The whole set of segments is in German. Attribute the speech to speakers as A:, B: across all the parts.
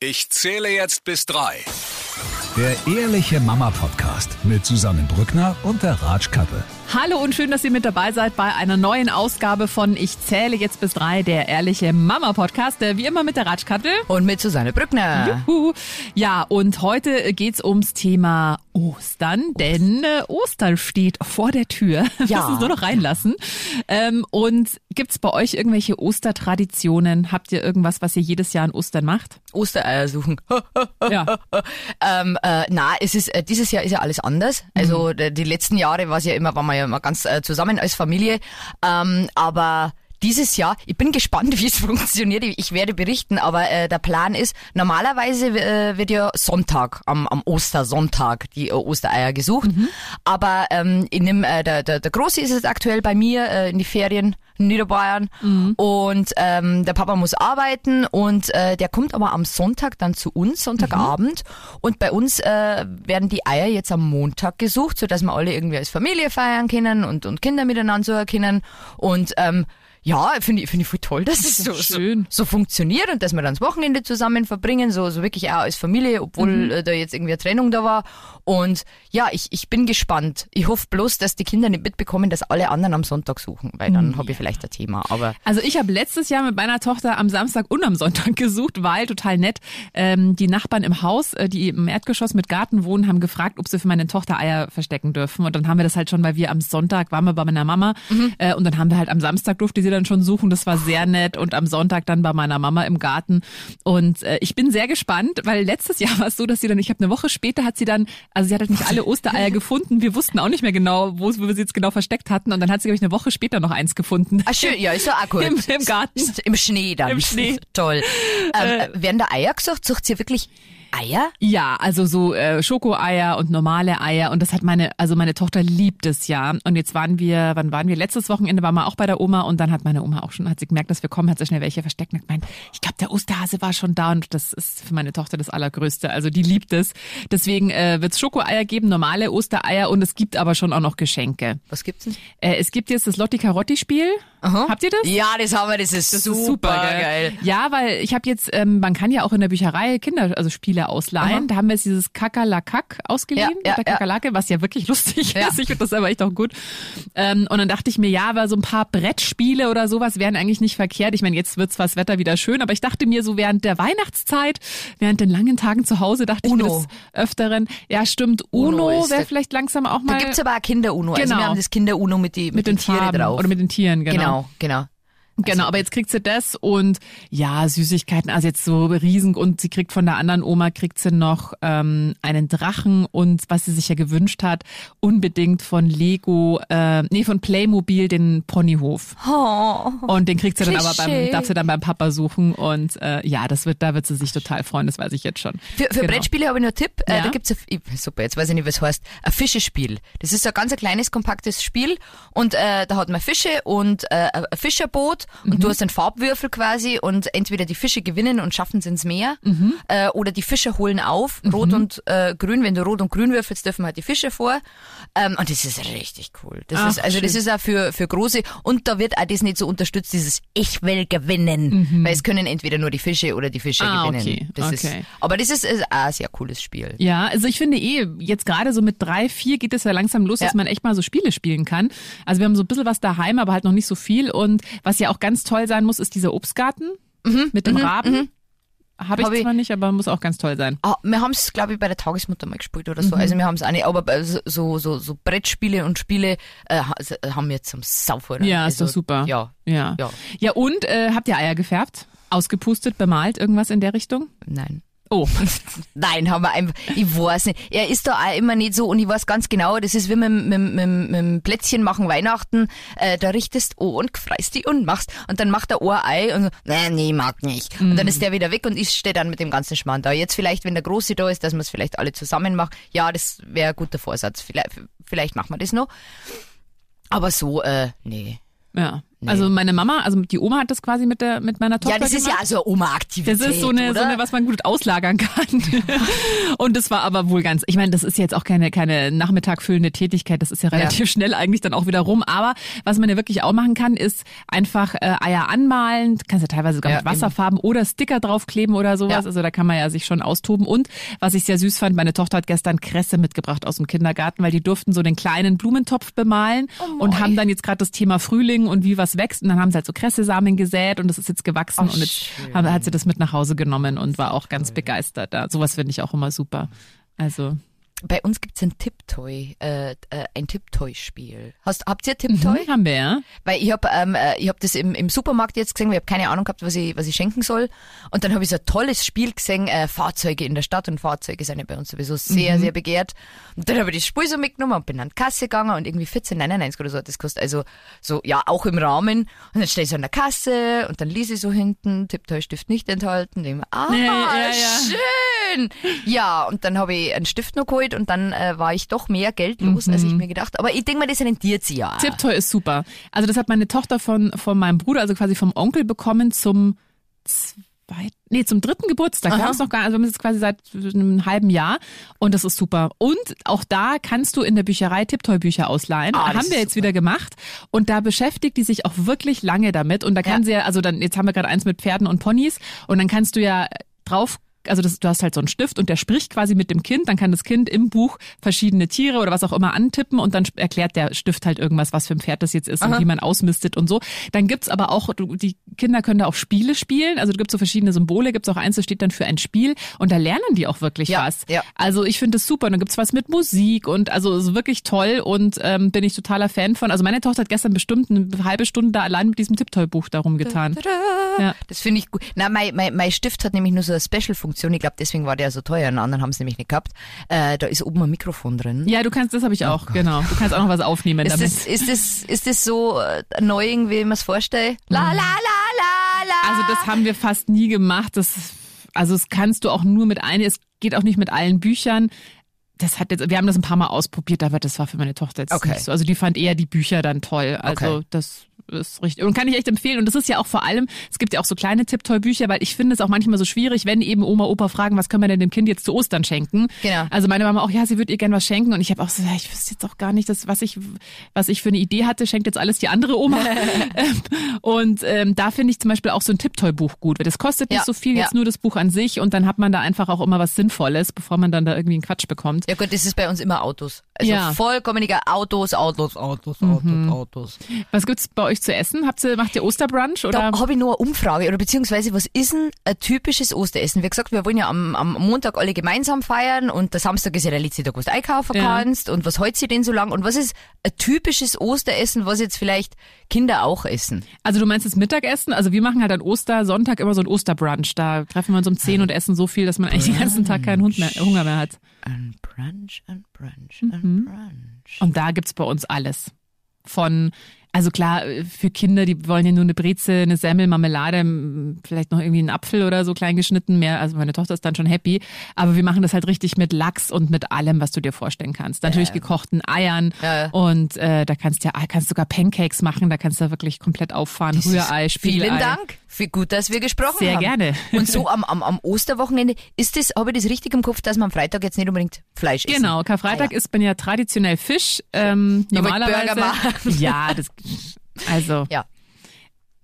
A: Ich zähle jetzt bis drei.
B: Der Ehrliche Mama Podcast mit Susanne Brückner und der Ratschkattel.
C: Hallo und schön, dass ihr mit dabei seid bei einer neuen Ausgabe von Ich zähle jetzt bis drei, der Ehrliche Mama Podcast. Wie immer mit der Ratschkattel.
D: Und mit Susanne Brückner.
C: Juhu. Ja, und heute geht's ums Thema Ostern, denn äh, Ostern steht vor der Tür. Wir
D: Ja.
C: müssen es nur noch reinlassen. Ähm, und gibt's bei euch irgendwelche Ostertraditionen? Habt ihr irgendwas, was ihr jedes Jahr an Ostern macht?
D: Ostereier suchen.
C: Ja.
D: ähm, äh, na, es ist äh, dieses Jahr ist ja alles anders. Also d- die letzten Jahre war es ja immer, waren wir ja immer ganz äh, zusammen als Familie. Ähm, aber dieses Jahr, ich bin gespannt, wie es funktioniert. Ich ich werde berichten, aber äh, der Plan ist, normalerweise äh, wird ja Sonntag, am, am Ostersonntag, die äh, Ostereier gesucht. Aber ähm, in dem, äh, der, der, der Große ist jetzt aktuell bei mir äh, in die Ferien Niederbayern. Und ähm, der Papa muss arbeiten und äh, der kommt aber am Sonntag dann zu uns, Sonntagabend. Und bei uns äh, werden die Eier jetzt am Montag gesucht, so dass wir alle irgendwie als Familie feiern können und, und Kinder miteinander so erkennen und ähm, ja, finde ich, finde ich voll toll, dass es so, so,
C: schön.
D: so funktioniert und dass wir dann das Wochenende zusammen verbringen, so, so wirklich auch als Familie, obwohl äh, da jetzt irgendwie eine Trennung da war. Und ja, ich, ich bin gespannt. Ich hoffe bloß, dass die Kinder nicht mitbekommen, dass alle anderen am Sonntag suchen, weil dann habe ich vielleicht ein Thema. Aber
C: Also ich habe letztes Jahr mit meiner Tochter am Samstag und am Sonntag gesucht, weil total nett. Ähm, die Nachbarn im Haus, äh, die im Erdgeschoss mit Garten wohnen, haben gefragt, ob sie für meine Tochter Eier verstecken dürfen. Und dann haben wir das halt schon, weil wir am Sonntag waren wir bei meiner Mama äh, und dann haben wir halt am Samstag durfte sie dann schon suchen. Das war sehr nett und am Sonntag dann bei meiner Mama im Garten. Und äh, ich bin sehr gespannt, weil letztes Jahr war es so, dass sie dann, ich habe eine Woche später hat sie dann, also sie hat halt nicht alle Ostereier gefunden. Wir wussten auch nicht mehr genau, wo, wo wir sie jetzt genau versteckt hatten. Und dann hat sie, glaube ich, eine Woche später noch eins gefunden.
D: Ah, schön, ja, ist ja auch gut.
C: Im- im Garten.
D: Im Schnee dann.
C: Im Schnee.
D: Toll. Ähm, äh, werden da Eier gesucht? Sucht ihr wirklich Eier?
C: Ja, also so äh, Schokoeier und normale Eier und das hat meine, also meine Tochter liebt es ja. Und jetzt waren wir, wann waren wir? Letztes Wochenende waren wir auch bei der Oma und dann hat meine Oma auch schon, hat sie gemerkt, dass wir kommen, hat sie schnell welche versteckt und hat gemeint, ich glaube, der Osterhase war schon da und das ist für meine Tochter das Allergrößte. Also die liebt es. Deswegen äh, wird es Schokoeier geben, normale Ostereier und es gibt aber schon auch noch Geschenke.
D: Was gibt's denn?
C: Äh, es gibt jetzt das Lotti Carotti Spiel. Habt ihr das?
D: Ja, das haben wir, das ist
C: Das
D: super,
C: ist super
D: geil.
C: Ja, weil ich habe jetzt, ähm, man kann ja auch in der Bücherei Kinder, also Spiele ausleihen. Da haben wir jetzt dieses Kakerlakak ausgeliehen,
D: Ja, ja,
C: der
D: ja.
C: Kakerlake, was ja wirklich lustig
D: Ja.
C: ist. Ich finde das aber echt auch gut. Ähm, und dann dachte ich mir, ja, aber so ein paar Brettspiele oder sowas wären eigentlich nicht verkehrt. Ich meine, jetzt wird zwar das Wetter wieder schön, aber ich dachte mir so während der Weihnachtszeit, während den langen Tagen zu Hause, dachte
D: Uno.
C: ich mir das öfteren. Ja, stimmt.
D: Uno
C: Uno, wäre vielleicht langsam auch
D: Da
C: mal
D: gibt's aber auch Kinder-Uno. Also
C: Genau.
D: wir haben das Kinder-Uno mit, die, mit,
C: mit
D: den,
C: den
D: Tieren drauf.
C: oder mit den Tieren, genau.
D: genau, genau.
C: Genau, aber jetzt kriegt sie das und ja, Süßigkeiten, also jetzt so riesen und sie kriegt von der anderen Oma, kriegt sie noch ähm, einen Drachen und was sie sich ja gewünscht hat, unbedingt von Lego, äh, nee, von Playmobil den Ponyhof.
D: Oh.
C: Und den kriegt sie dann aber beim, darf sie dann beim Papa suchen und äh, ja, das wird, da wird sie sich total freuen, das weiß ich jetzt schon.
D: Für, für
C: Genau.
D: Brettspiele habe ich noch einen Tipp. Äh,
C: Ja.
D: da gibt's ein, super, jetzt weiß ich nicht, was heißt. Ein Fischespiel. Das ist so ein ganz ein kleines, kompaktes Spiel und äh, da hat man Fische und äh, ein Fischerboot
C: Mhm.
D: und du hast einen Farbwürfel quasi und entweder die Fische gewinnen und schaffen es ins Meer
C: Mhm.
D: äh, oder die Fische holen auf, rot und äh, grün. Wenn du rot und grün würfelst, dürfen halt die Fische vor. Ähm, und das ist richtig cool. Das
C: Ach,
D: ist, also das
C: schön.
D: ist auch für, für große und da wird auch das nicht so unterstützt, dieses Ich will gewinnen. Weil es können entweder nur die Fische oder die Fische
C: Mhm. Ah,
D: gewinnen.
C: okay,
D: Das ist,
C: okay.
D: aber das ist, ist auch ein sehr cooles Spiel.
C: Ja, also ich finde eh, jetzt gerade so mit drei, vier geht es ja langsam los, dass
D: Ja.
C: man echt mal so Spiele spielen kann. Also wir haben so ein bisschen was daheim, aber halt noch nicht so viel. Und was ja auch ganz toll sein muss, ist dieser Obstgarten mit dem Raben. Habe ich
D: Hab ich-
C: zwar nicht, aber muss auch ganz toll sein.
D: Ah, wir haben es, glaube ich, bei der Tagesmutter mal gespielt oder so. Also wir haben es auch nicht, aber so, so, so, Brettspiele und Spiele äh, s- haben wir zum Saufhören.
C: Ja, ist
D: also,
C: doch super.
D: Ja,
C: Ja.
D: Ja.
C: Ja, und äh, habt ihr Eier gefärbt? Ausgepustet, bemalt, irgendwas in der Richtung?
D: nein.
C: Oh,
D: Nein, haben wir einfach, ich weiß nicht. Er ist da auch immer nicht so und ich weiß ganz genau, das ist wie mit, mit, mit, mit dem Plätzchen machen Weihnachten, äh, da richtest oh und freist die und machst und dann macht er ein Ei und so, nein, nee, mag nicht. Und dann ist der wieder weg und ich stehe dann mit dem ganzen Schmarrn da. Jetzt vielleicht, wenn der Große da ist, dass man es vielleicht alle zusammen macht, ja, das wäre ein guter Vorsatz. Vielleicht, vielleicht machen wir das noch. Aber so, äh, nee.
C: ja. Also meine Mama, also die Oma hat das quasi mit der mit meiner Tochter
D: Ja, das ist
C: gemacht.
D: ja also Oma-Aktivität,
C: Das ist so eine,
D: oder?
C: so eine, was man gut auslagern kann. Und das war aber wohl ganz, ich meine, das ist jetzt auch keine, keine nachmittagfüllende Tätigkeit, das ist ja relativ schnell eigentlich dann auch wieder rum. Aber was man ja wirklich auch machen kann, ist einfach äh, Eier anmalen, kannst ja teilweise sogar
D: Ja,
C: mit Wasserfarben oder Sticker draufkleben oder sowas.
D: Ja.
C: Also da kann man ja sich schon austoben. Und was ich sehr süß fand, meine Tochter hat gestern Kresse mitgebracht aus dem Kindergarten, weil die durften so den kleinen Blumentopf bemalen
D: Oh
C: und haben dann jetzt gerade das Thema Frühling und wie was wächst. Und dann haben sie halt so Kressesamen gesät und das ist jetzt gewachsen
D: Oh,
C: und jetzt
D: schön.
C: hat sie das mit nach Hause genommen und war auch ganz begeistert. Da. Sowas finde ich auch immer super. Also
D: Bei uns gibt's ein Tipptoy, äh, äh, ein Tipptoy-Spiel. Hast, habt ihr Tipptoy?
C: haben wir ja.
D: Weil ich habe ähm, äh, ich hab das im, im Supermarkt jetzt gesehen, weil ich habe keine Ahnung gehabt, was ich, was ich schenken soll. Und dann habe ich so ein tolles Spiel gesehen, äh, Fahrzeuge in der Stadt und Fahrzeuge sind ja bei uns sowieso sehr, sehr begehrt. Und dann habe ich das Spiel so mitgenommen und bin an die Kasse gegangen und irgendwie 14,99 oder so hat das kostet. Also so, ja, auch im Rahmen. Und dann stehe ich so an der Kasse und dann lese ich so hinten, Tipptoy-Stift nicht enthalten. Denke mir, ah,
C: Ja, ja, ja.
D: schön. Ja, und dann habe ich einen Stift noch geholt und dann äh, war ich doch mehr Geld los, als ich mir gedacht. Aber ich denke mal, das rentiert sich ja.
C: Tipptoy ist super. Also das hat meine Tochter von, von meinem Bruder, also quasi vom Onkel bekommen zum zweiten, nee, zum dritten Geburtstag. Wir
D: Aha.
C: haben es noch gar, also wir haben es jetzt quasi seit einem halben Jahr und das ist super. Und auch da kannst du in der Bücherei Tipptoy-Bücher ausleihen.
D: Ah,
C: haben wir jetzt
D: super.
C: wieder gemacht und da beschäftigt die sich auch wirklich lange damit und da kann
D: Ja.
C: sie ja, also dann, jetzt haben wir gerade eins mit Pferden und Ponys und dann kannst du ja drauf also das, du hast halt so einen Stift und der spricht quasi mit dem Kind, dann kann das Kind im Buch verschiedene Tiere oder was auch immer antippen und dann erklärt der Stift halt irgendwas, was für ein Pferd das jetzt ist und wie man ausmistet und so. Dann gibt's aber auch, du- die Kinder können da auch Spiele spielen, also du gibt's so verschiedene Symbole, gibt's auch eins, das steht dann für ein Spiel und da lernen die auch wirklich
D: Ja,
C: was.
D: ja.
C: Also ich finde es super. Und dann gibt's was mit Musik und also ist wirklich toll und ähm, bin ich totaler Fan von. Also meine Tochter hat gestern bestimmt eine halbe Stunde da allein mit diesem Tipptoy-Buch darum getan. Ja.
D: Das finde ich gut. Na, mein, mein, mein Stift hat nämlich nur so eine Special-Funktion. Ich glaube, deswegen war der so teuer. Einen anderen haben es nämlich nicht gehabt. Äh, da ist oben ein Mikrofon drin.
C: Ja, du kannst, das habe ich auch, genau. Du kannst auch noch was aufnehmen
D: Ist
C: damit.
D: das, ist das, ist das so äh, annoying, wie ich mir es vorstelle? La, la, la, la, la.
C: Also das haben wir fast nie gemacht. Das, also das kannst du auch nur mit ein, es geht auch nicht mit allen Büchern. Das hat jetzt, wir haben das ein paar Mal ausprobiert, aber das war für meine Tochter jetzt
D: Okay.
C: nicht so. Also die fand eher die Bücher dann toll. Also
D: Okay.
C: das ist richtig. Und kann ich echt empfehlen. Und das ist ja auch vor allem, es gibt ja auch so kleine Tipptoy-Bücher, weil ich finde es auch manchmal so schwierig, wenn eben Oma, Opa fragen, was können wir denn dem Kind jetzt zu Ostern schenken?
D: Genau.
C: Also meine Mama auch, ja, sie würde ihr gern was schenken. Und ich habe auch so, ja, ich wüsste jetzt auch gar nicht, das, was ich, was ich für eine Idee hatte, schenkt jetzt alles die andere Oma. Ähm, und ähm, da finde ich zum Beispiel auch so ein Tipptoy-Buch gut. weil Das kostet nicht
D: Ja,
C: so viel,
D: ja.
C: jetzt nur das Buch an sich und dann hat man da einfach auch immer was Sinnvolles, bevor man dann da irgendwie einen Quatsch bekommt.
D: Ja gut, das ist bei uns immer Autos. Also
C: Ja. Mhm.
D: vollkommen egal. Autos, Autos, Autos, Autos, Autos.
C: Was gibt's bei euch zu essen? Habt ihr, macht ihr Osterbrunch oder?
D: Da habe ich nur eine Umfrage oder beziehungsweise was ist denn ein typisches Osteressen? Wie gesagt, wir wollen ja am, am Montag alle gemeinsam feiern und der Samstag ist ja der letzte Tag, wo du einkaufen
C: Ja.
D: kannst und was hält sie denn so lang und was ist ein typisches Osteressen, was jetzt vielleicht Kinder auch essen?
C: Also du meinst das Mittagessen? Also wir machen halt an Ostersonntag immer so ein Osterbrunch. Da treffen wir uns um 10 und essen so viel, dass man eigentlich den ganzen Tag keinen Hund mehr, Hunger mehr hat.
D: Ein Brunch, ein Brunch,
C: Mhm.
D: ein Brunch.
C: Und da gibt's bei uns alles. Von, also klar, für Kinder, die wollen ja nur eine Breze, eine Semmel, Marmelade, vielleicht noch irgendwie einen Apfel oder so klein geschnitten mehr. Also meine Tochter ist dann schon happy. Aber wir machen das halt richtig mit Lachs und mit allem, was du dir vorstellen kannst. Natürlich gekochten Eiern.
D: Ja.
C: Und äh, da kannst du ja kannst sogar Pancakes machen, da kannst du wirklich komplett auffahren. Rührei, Spiegelei.
D: Vielen Dank. Für gut, dass wir gesprochen
C: Sehr
D: haben.
C: gerne.
D: Und so am, am, am Osterwochenende, ist das, habe ich das richtig im Kopf, dass man am Freitag jetzt nicht unbedingt Fleisch isst?
C: Genau, Karfreitag
D: Ah, ja.
C: isst man ja traditionell Fisch. Ähm, normalerweise. Ja, das also
D: Ja.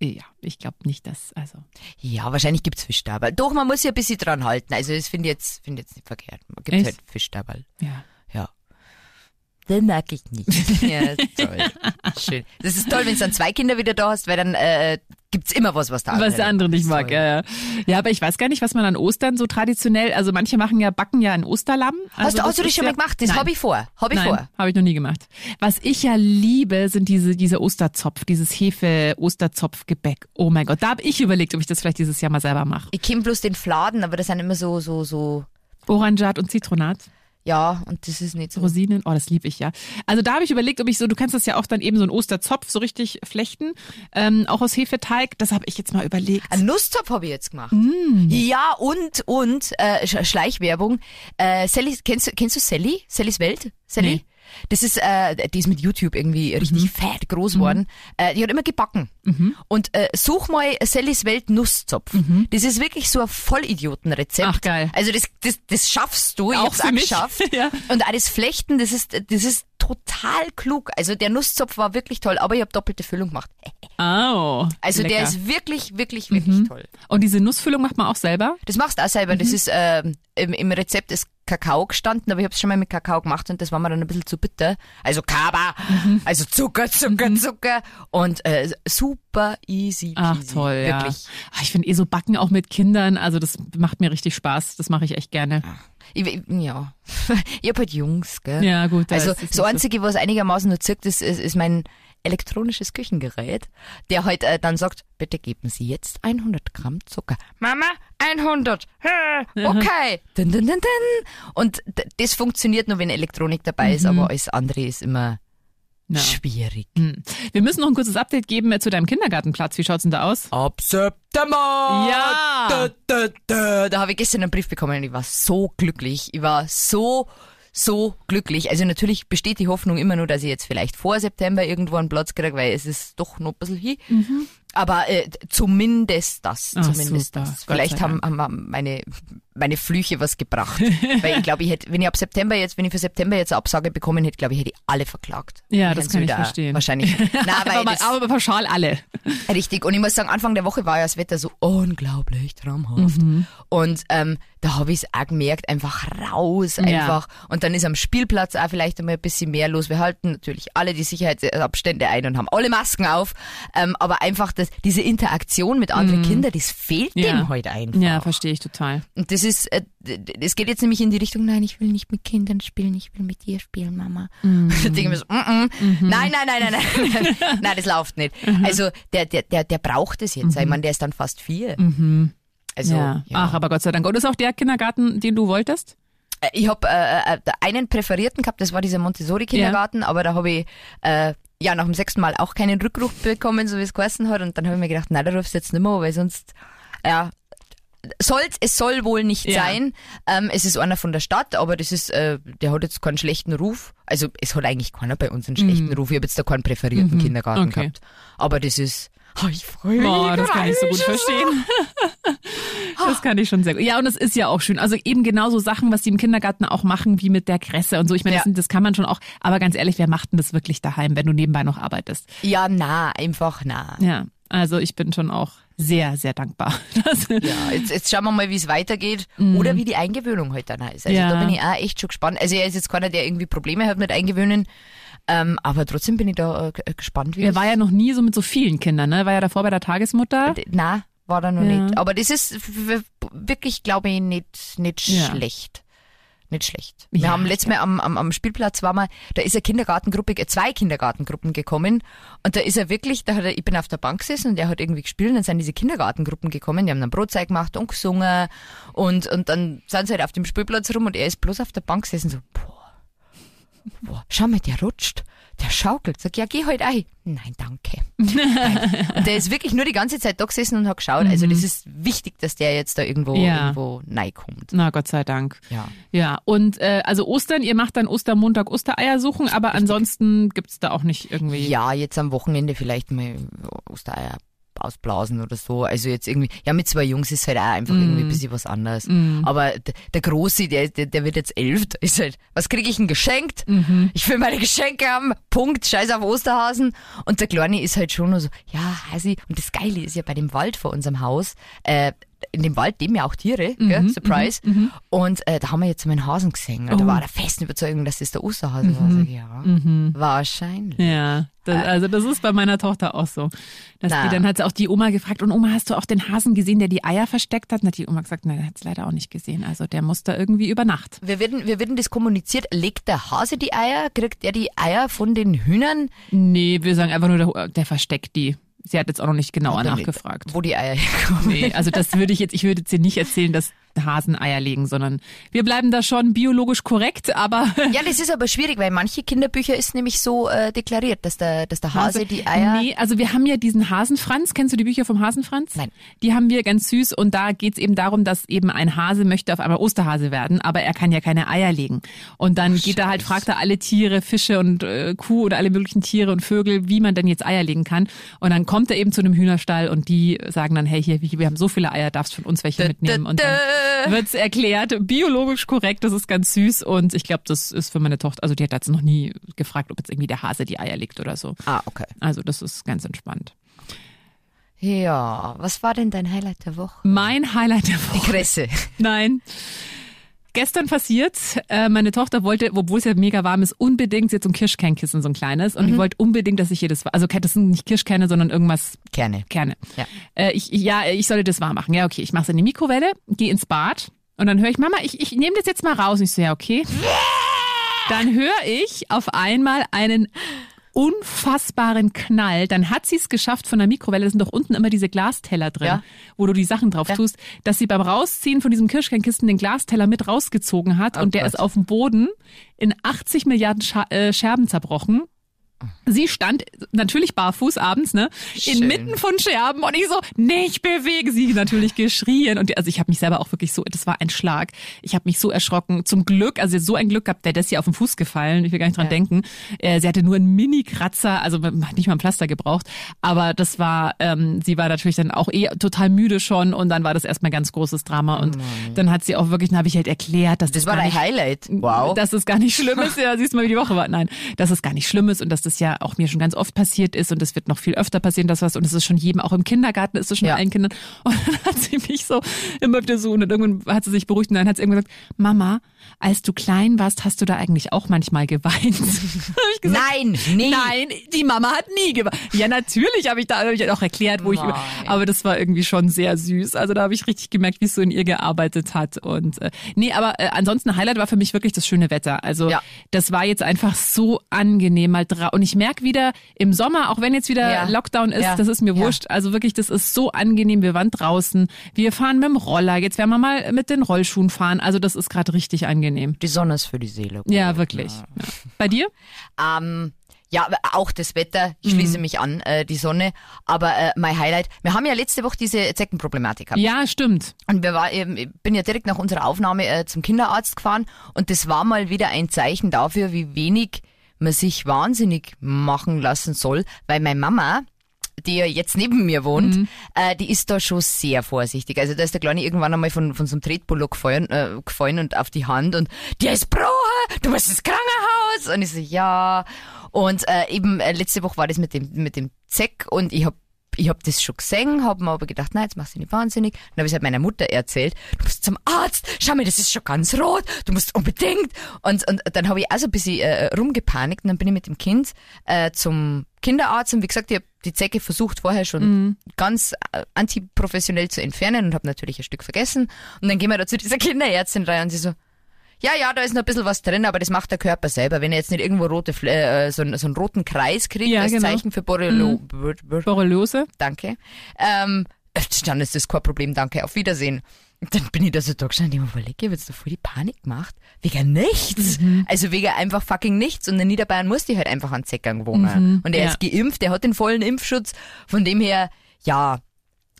C: ja, ich glaube nicht, dass also
D: Ja, wahrscheinlich gibt's Fischstabal. Doch, man muss sich ein bisschen dran halten. Also das finde ich jetzt, finde ich jetzt nicht verkehrt. Man gibt halt Fischstabal.
C: ja.
D: Den mag ich nicht. ja, toll. Schön. Das ist toll, wenn du dann zwei Kinder wieder da hast, weil dann äh, gibt's immer was, was der andere
C: Was der andere nicht mag, ja, ja. Ja, aber ich weiß gar nicht, was man an Ostern so traditionell, also manche machen ja, backen ja ein Osterlamm.
D: Hast
C: Also
D: du, hast du das
C: ist
D: schon
C: ja,
D: mal gemacht? Das habe ich vor. Habe ich
C: Nein,
D: vor.
C: habe ich noch nie gemacht. Was ich ja liebe, sind diese, diese Osterzopf, dieses Hefe-Osterzopfgebäck. Oh mein Gott, da habe ich überlegt, ob ich das vielleicht dieses Jahr mal selber mache.
D: Ich kenne bloß den Fladen, aber das sind immer so, so, so,
C: Orangat und Zitronat.
D: Ja, und das ist nicht so.
C: Rosinen, oh, das lieb ich ja. Also da habe ich überlegt, ob ich so, du kannst das ja auch dann eben so einen Osterzopf so richtig flechten, ähm, auch aus Hefeteig. Das habe ich jetzt mal überlegt.
D: Ein Nusszopf habe ich jetzt gemacht.
C: Mm.
D: Ja, und, und, äh, Sch- Schleichwerbung. Äh, Sally, kennst du, kennst du Sally? Sallys Welt? Sally?
C: Nee.
D: Das ist, äh, die ist mit YouTube irgendwie richtig
C: Mhm.
D: fett groß geworden. Äh, die hat immer gebacken. Und äh, such mal Sallys Welt Nusszopf. Das ist wirklich so ein Vollidiotenrezept.
C: Mhm. Ach, geil.
D: Also das, das, das schaffst du. Ich
C: Auch
D: hab's auch geschafft.
C: Ja.
D: Und das Flechten, das ist, das ist total klug. Also der Nusszopf war wirklich toll, aber ich habe doppelte Füllung gemacht.
C: Oh.
D: Also
C: lecker. Mhm.
D: der ist wirklich, wirklich, wirklich toll.
C: Und diese Nussfüllung macht man auch selber?
D: Das machst du auch selber.
C: Mhm.
D: Das ist ähm, im, im Rezept ist Kakao gestanden, aber ich habe es schon mal mit Kakao gemacht und das war mir dann ein bisschen zu bitter. Also Kaba,
C: Mhm.
D: also Zucker, Zucker, Zucker und äh, super easy.
C: Ach
D: peasy.
C: toll, ja.
D: Wirklich.
C: Ah, Ich finde eh so Backen auch mit Kindern, also das macht mir richtig Spaß. Das mache ich echt gerne.
D: Ich, ich- ja, ich hab halt Jungs, gell?
C: Ja, gut, da
D: Also das
C: so-
D: Einzige, was einigermaßen nur zirkt, ist, ist, ist mein elektronisches Küchengerät, der halt äh, dann sagt, bitte geben Sie jetzt 100 Gramm Zucker. Mama, 100. Hä, Okay. Dun, dun, dun, dun. Und das funktioniert nur, wenn Elektronik dabei ist, aber alles andere ist immer
C: Ja.
D: schwierig.
C: Hm. Wir müssen noch ein kurzes Update geben äh, zu deinem Kindergartenplatz. Wie schaut's denn da aus?
D: Ab September!
C: Ja.
D: Da, da, da. da habe ich gestern einen Brief bekommen und ich war so glücklich. Ich war so, so glücklich. Also natürlich besteht die Hoffnung immer nur, dass ich jetzt vielleicht vor September irgendwo einen Platz kriege, weil es ist doch noch ein bisschen hin. Aber äh, zumindest das,
C: Ach,
D: zumindest
C: super.
D: das. Vielleicht haben, haben meine, meine Flüche was gebracht. weil ich glaube, ich hätte, wenn ich ab September jetzt, wenn ich für September jetzt eine Absage bekommen hätte, glaube ich, hätte ich alle verklagt.
C: Ja, das kann ich verstehen.
D: Wahrscheinlich. Nein,
C: aber,
D: das,
C: aber pauschal alle.
D: Richtig. Und ich muss sagen, Anfang der Woche war ja das Wetter so unglaublich traumhaft.
C: Mhm.
D: Und ähm, da habe ich es auch gemerkt, einfach raus,
C: Ja.
D: einfach. Und dann ist am Spielplatz auch vielleicht einmal ein bisschen mehr los. Wir halten natürlich alle die Sicherheitsabstände ein und haben alle Masken auf. Ähm, aber einfach das, diese Interaktion mit anderen Kindern, das fehlt
C: Mhm. Ja.
D: dem heute einfach.
C: Ja, verstehe ich total.
D: Und das ist, äh, das geht jetzt nämlich in die Richtung, nein, ich will nicht mit Kindern spielen, ich will mit dir spielen, Mama.
C: Mhm.
D: Denke ich mir so, mm -mm, nein, nein, nein, nein, nein, nein, nein, das läuft nicht.
C: Mhm.
D: Also der, der, der, der braucht es jetzt. Ich meine, der ist dann fast vier. Also,
C: ja.
D: ja.
C: Ach, aber Gott sei Dank. Und ist auch der Kindergarten, den du wolltest?
D: Äh, Ich habe äh, äh, einen präferierten gehabt, das war dieser Montessori-Kindergarten, aber da habe ich äh, ja nach dem sechsten Mal auch keinen Rückruf bekommen, so wie es geheißen hat. Und dann habe ich mir gedacht, nein, da rufst du jetzt nicht mehr, weil sonst, ja, soll's, es soll wohl nicht
C: Ja.
D: sein. Ähm, es ist einer von der Stadt, aber das ist, äh, der hat jetzt keinen schlechten Ruf. Also es hat eigentlich keiner bei uns einen schlechten Ruf. Ich habe jetzt da keinen präferierten Kindergarten
C: Mhm. Okay.
D: gehabt. Aber das ist, oh, ich freue mich.
C: Boah, das kann ich so gut verstehen. Das kann ich schon sehr gut. Ja, und es ist ja auch schön. Also eben genauso Sachen, was die im Kindergarten auch machen, wie mit der Kresse und so. Ich meine,
D: Ja.
C: das, das kann man schon auch. Aber ganz ehrlich, wer macht denn das wirklich daheim, wenn du nebenbei noch arbeitest?
D: Ja, na, einfach na.
C: Ja, also ich bin schon auch sehr, sehr dankbar.
D: Ja, jetzt, jetzt schauen wir mal, wie es weitergeht oder wie die Eingewöhnung halt dann ist. Also
C: Mhm. Ja.
D: da bin ich auch echt schon gespannt. Also er ist jetzt keiner, der irgendwie Probleme hat mit Eingewöhnen, ähm, aber trotzdem bin ich da äh, äh, gespannt, wie
C: er war ja noch nie so mit so vielen Kindern, ne? Er War ja davor bei der Tagesmutter.
D: Na, war da noch
C: Ja.
D: nicht. Aber das ist wirklich, glaube ich, nicht, nicht
C: Ja.
D: schlecht. Nicht schlecht. Wir
C: Ja,
D: haben letztes Mal am, am, am Spielplatz war mal, da ist eine Kindergartengruppe, zwei Kindergartengruppen gekommen. Und da ist er wirklich, da hat er, ich bin auf der Bank gesessen und er hat irgendwie gespielt und dann sind diese Kindergartengruppen gekommen, die haben dann Brotzeit gemacht und gesungen und, und dann sind sie halt auf dem Spielplatz rum und er ist bloß auf der Bank gesessen so, boah, boah, schau mal, der rutscht, der schaukelt. Sag, ja, geh halt ein. Nein, danke. Nein. Und der ist wirklich nur die ganze Zeit da gesessen und hat geschaut. Also das ist wichtig, dass der jetzt da irgendwo,
C: Ja.
D: irgendwo kommt.
C: Na, Gott sei Dank.
D: Ja.
C: Ja, und äh, also Ostern, ihr macht dann Ostermontag Ostereier suchen, aber ansonsten gibt's da auch nicht irgendwie.
D: Ja, jetzt am Wochenende vielleicht mal Ostereier ausblasen oder so. Also jetzt irgendwie, ja, mit zwei Jungs ist halt auch einfach irgendwie ein bisschen was anderes. Aber d- der Große, der, der, der wird jetzt elf, ist halt, was kriege ich denn geschenkt? Ich will meine Geschenke haben, Punkt, scheiß auf Osterhasen. Und der Kleine ist halt schon nur so, ja, Hasi. Und das Geile ist ja bei dem Wald vor unserem Haus, äh, in dem Wald leben ja auch Tiere, gell? Surprise. Und äh, da haben wir jetzt mal einen Hasen gesehen. Und da
C: Oh.
D: war der festen Überzeugung, dass das der Osterhase war. Sag ich, ja, wahrscheinlich.
C: Ja, das, also das ist bei meiner Tochter auch so. Dass
D: Na.
C: die, dann hat sie auch die Oma gefragt, und Oma, hast du auch den Hasen gesehen, der die Eier versteckt hat? Und hat die Oma gesagt, nein, der hat es leider auch nicht gesehen. Also der muss da irgendwie über Nacht.
D: Wir werden, wir werden das kommuniziert. Legt der Hase die Eier? Kriegt er die Eier von den Hühnern?
C: Nee, wir sagen einfach nur, der, der versteckt die. Sie hat jetzt auch noch nicht genauer nachgefragt.
D: Wo die Eier herkommen.
C: Nee, also das würde ich jetzt, ich würde jetzt hier nicht erzählen, dass Hasen Eier legen, sondern wir bleiben da schon biologisch korrekt, aber
D: Ja, das ist aber schwierig, weil manche Kinderbücher ist nämlich so äh, deklariert, dass der, dass der Hase die Eier.
C: Nee, also wir haben ja diesen Hasenfranz. Kennst du die Bücher vom Hasenfranz?
D: Nein.
C: Die haben wir ganz süß und da geht's eben darum, dass eben ein Hase möchte auf einmal Osterhase werden, aber er kann ja keine Eier legen. Und dann geht er halt, fragt er alle Tiere, Fische und äh, Kuh oder alle möglichen Tiere und Vögel, wie man denn jetzt Eier legen kann. Und dann kommt er eben zu einem Hühnerstall und die sagen dann, hey, hier, wir haben so viele Eier, darfst von uns welche mitnehmen. Und dann
D: dö.
C: wird's erklärt, biologisch korrekt, das ist ganz süß und ich glaube, das ist für meine Tochter, also die hat jetzt noch nie gefragt, ob jetzt irgendwie der Hase die Eier legt oder so.
D: Ah, okay.
C: Also das ist ganz entspannt.
D: Ja, was war denn dein Highlight der Woche?
C: Mein Highlight der
D: Die
C: Woche.
D: Kresse.
C: Nein. Gestern passiert, äh, meine Tochter wollte, obwohl es ja mega warm ist, unbedingt jetzt so ein Kirschkernkissen, so ein kleines. Und ich wollte unbedingt, dass ich ihr das, also das sind nicht Kirschkerne, sondern irgendwas
D: Kerne.
C: Kerne.
D: Ja.
C: Äh, ich, ich- ja, ich sollte das warm machen. Ja, okay, ich mache es in die Mikrowelle, gehe ins Bad und dann höre ich, Mama, ich, ich nehme das jetzt mal raus. Und ich so, ja, okay. Dann höre ich auf einmal einen unfassbaren Knall. Dann hat sie es geschafft von der Mikrowelle, da sind doch unten immer diese Glasteller drin,
D: Ja.
C: wo du die Sachen drauf
D: Ja.
C: tust, dass sie beim Rausziehen von diesem Kirschkernkissen den Glasteller mit rausgezogen hat
D: Oh
C: und der
D: Gott.
C: ist auf dem Boden in 80 Milliarden äh, Scherben zerbrochen. Sie stand natürlich barfuß abends, ne?
D: Schön.
C: Inmitten von Scherben und ich so, nicht bewege sie, natürlich geschrien und also ich habe mich selber auch wirklich so, das war ein Schlag. Ich habe mich so erschrocken. Zum Glück, also so ein Glück gehabt, der ist ihr auf den Fuß gefallen. Ich will gar nicht dran
D: Ja.
C: denken. Äh, sie hatte nur einen Mini-Kratzer, also man hat nicht mal ein Pflaster gebraucht, aber das war, ähm, sie war natürlich dann auch eh total müde schon und dann war das erstmal ganz großes Drama und dann hat sie auch wirklich, dann habe ich halt erklärt, dass das,
D: Das war
C: gar
D: dein
C: nicht,
D: Highlight. Wow.
C: dass es gar nicht schlimm ist. Ja, siehst du mal, wie die Woche war. Nein, dass es gar nicht schlimm ist und dass das ja auch mir schon ganz oft passiert ist und es wird noch viel öfter passieren, das was und es ist schon jedem, auch im Kindergarten ist es schon
D: Ja.
C: allen Kindern. Und dann hat sie mich so immer wieder so und irgendwann hat sie sich beruhigt und dann hat sie irgendwann gesagt, Mama, als du klein warst, hast du da eigentlich auch manchmal geweint. Ich gesagt,
D: Nein, nee.
C: Nein, die Mama hat nie geweint. Ja, natürlich habe ich da hab ich auch erklärt, wo ich.
D: Nein.
C: Aber das war irgendwie schon sehr süß. Also da habe ich richtig gemerkt, wie es so in ihr gearbeitet hat. Und äh, nee, aber äh, ansonsten ein Highlight war für mich wirklich das schöne Wetter. Also
D: Ja.
C: das war jetzt einfach so angenehm mal dra Und ich merke wieder im Sommer, auch wenn jetzt wieder
D: Ja.
C: Lockdown ist,
D: Ja.
C: das ist mir wurscht. Also wirklich, das ist so angenehm. Wir waren draußen, wir fahren mit dem Roller. Jetzt werden wir mal mit den Rollschuhen fahren. Also das ist gerade richtig angenehm.
D: Die Sonne ist für die Seele.
C: Ja, wirklich. Ja. Bei dir?
D: Ähm, ja, auch das Wetter, ich
C: Mhm.
D: schließe mich an, äh, die Sonne. Aber äh, mein Highlight, wir haben ja letzte Woche diese Zeckenproblematik gehabt.
C: Ja, stimmt.
D: Und wir war, eben- ich bin ja direkt nach unserer Aufnahme äh, zum Kinderarzt gefahren und das war mal wieder ein Zeichen dafür, wie wenig man sich wahnsinnig machen lassen soll, weil meine Mama, die ja jetzt neben mir wohnt,
C: Mhm.
D: äh, die ist da schon sehr vorsichtig. Also da ist der Kleine irgendwann einmal von, von so einem Tretpullo gefallen, äh, gefallen und auf die Hand und der ist Bruder, du musst ins Krankenhaus. Und ich so, ja. Und äh, eben äh, letzte Woche war das mit dem, mit dem Zeck und ich hab ich hab das schon gesehen, hab mir aber gedacht, nein, jetzt machst du nicht wahnsinnig. Dann habe ich halt meiner Mutter erzählt, du musst zum Arzt, schau mal, das ist schon ganz rot, du musst unbedingt. Und, und dann habe ich auch so ein bisschen äh, rumgepanikt und dann bin ich mit dem Kind äh, zum Kinderarzt und wie gesagt, ich habe die Zecke versucht vorher schon ganz äh, antiprofessionell zu entfernen und habe natürlich ein Stück vergessen. Und dann gehen wir da zu dieser Kinderärztin rein und sie so, ja, ja, da ist noch ein bisschen was drin, aber das macht der Körper selber. Wenn er jetzt nicht irgendwo rote, äh, so, einen- so einen roten Kreis kriegt
C: Ja,
D: als
C: genau.
D: Zeichen für Borrelio, Bor- Bor-
C: Borreliose.
D: danke, ähm, dann ist das kein Problem, danke, auf Wiedersehen. Und Dann bin ich da so da gestanden und überlege, jetzt da voll die Panik gemacht. Wegen nichts.
C: Mhm.
D: Also wegen einfach fucking nichts. Und in Niederbayern musste ich halt einfach an Zeckern wohnen. Und er
C: Mhm. ja.
D: ist geimpft, er hat den vollen Impfschutz. Von dem her, ja,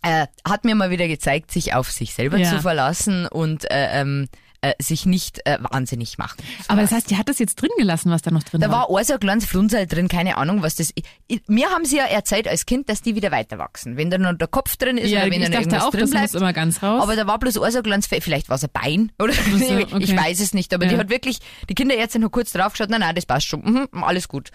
D: äh, hat mir mal wieder gezeigt, sich auf sich selber
C: Ja.
D: zu verlassen und äh, ähm, äh, sich nicht äh, wahnsinnig machen.
C: Aber das heißt, die hat das jetzt drin gelassen, was da noch drin
D: Da
C: war.
D: war auch so ein kleines drin, keine Ahnung, was das ist. Ich- Mir haben sie ja erzählt als Kind, dass die wieder weiter wachsen. Wenn da noch der Kopf drin ist
C: ja,
D: oder wenn
C: ich
D: da irgendwas
C: auch,
D: drin
C: das
D: bleibt.
C: muss immer ganz raus.
D: Aber da war bloß auch so ein kleines. Vielleicht war es ein Bein oder
C: so,
D: ich
C: okay.
D: weiß es nicht. Aber die
C: Ja.
D: hat wirklich, die Kinderärztin hat kurz drauf geschaut, nein, nein, das passt schon. Mhm, alles gut.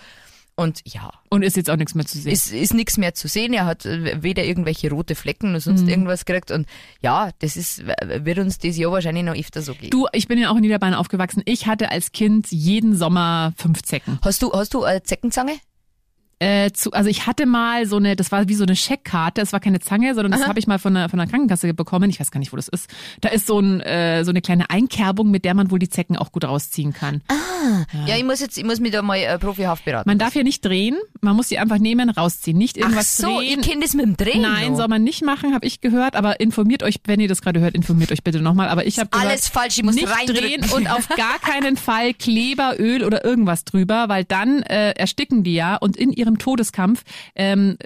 D: Und ja,
C: Und ist jetzt auch nichts mehr zu sehen.
D: ist, ist nichts mehr zu sehen. Er hat äh, weder irgendwelche rote Flecken noch sonst
C: Mhm.
D: irgendwas gekriegt. Und ja, das ist, wird uns dieses Jahr wahrscheinlich noch öfter so gehen.
C: Du, ich bin ja auch in Niederbayern aufgewachsen. Ich hatte als Kind jeden Sommer fünf Zecken.
D: Hast du, hast du eine Zeckenzange?
C: Äh, zu, also ich hatte mal so eine, das war wie so eine Scheckkarte, es war keine Zange, sondern das habe ich mal von der, von der Krankenkasse bekommen. Ich weiß gar nicht, wo das ist. Da ist so, ein, äh, so eine kleine Einkerbung, mit der man wohl die Zecken auch gut rausziehen kann.
D: Ja, ich muss jetzt, ich muss mich da mal äh, profihaft beraten.
C: Man darf ja nicht drehen, man muss sie einfach nehmen, rausziehen. Nicht
D: Ach
C: irgendwas
D: so,
C: drehen.
D: ich kenne das mit dem Drehen.
C: Nein, soll man nicht machen, habe ich gehört, aber informiert euch, wenn ihr das gerade hört, informiert euch bitte nochmal. Aber ich habe gehört,
D: Alles falsch, ich muss
C: nicht drehen und auf gar keinen Fall Kleber, Öl oder irgendwas drüber, weil dann äh, ersticken die ja und in ihrem Todeskampf ähm,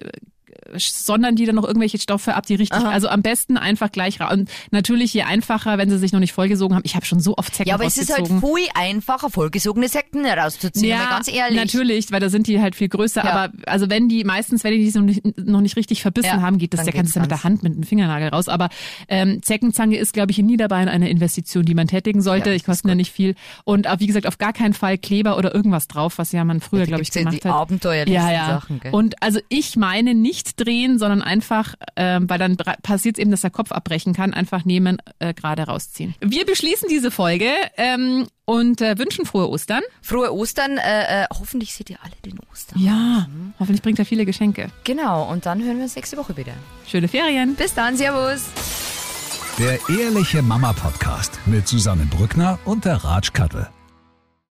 C: sondern die dann noch irgendwelche Stoffe ab, die richtig, also am besten einfach gleich raus. Und natürlich je einfacher, wenn sie sich noch nicht vollgesogen haben. Ich habe schon so oft Zecken
D: Ja, aber es ist halt viel einfacher, vollgesogene Sekten rauszuziehen, mal ganz ehrlich.
C: natürlich, weil da sind die halt viel größer.
D: Ja.
C: Aber also wenn die meistens, wenn die die noch nicht, noch nicht richtig verbissen
D: Ja,
C: haben, geht das ja ja mit der Hand, mit dem Fingernagel raus. Aber ähm, Zeckenzange ist, glaube ich, in Niederbayern eine Investition, die man tätigen sollte.
D: Ja,
C: ich kosten ja nicht viel. Und wie gesagt, auf gar keinen Fall Kleber oder irgendwas drauf, was ja man früher, glaube ich,
D: ja
C: gemacht
D: die
C: hat.
D: abenteuerlichsten
C: ja, ja.
D: Sachen, gell?
C: Und also ich meine nicht drehen, sondern einfach, ähm, weil dann passiert es eben, dass der Kopf abbrechen kann, einfach nehmen, äh, gerade rausziehen. Wir beschließen diese Folge ähm, und äh, wünschen frohe Ostern.
D: Frohe Ostern, äh, äh, hoffentlich seht ihr alle den Ostern.
C: Ja, hoffentlich bringt er viele Geschenke.
D: Genau, und dann hören wir uns nächste Woche wieder.
C: Schöne Ferien.
D: Bis dann, Servus.
B: Der Ehrliche Mama Podcast mit Susanne Brückner und der Ratsch Kattel.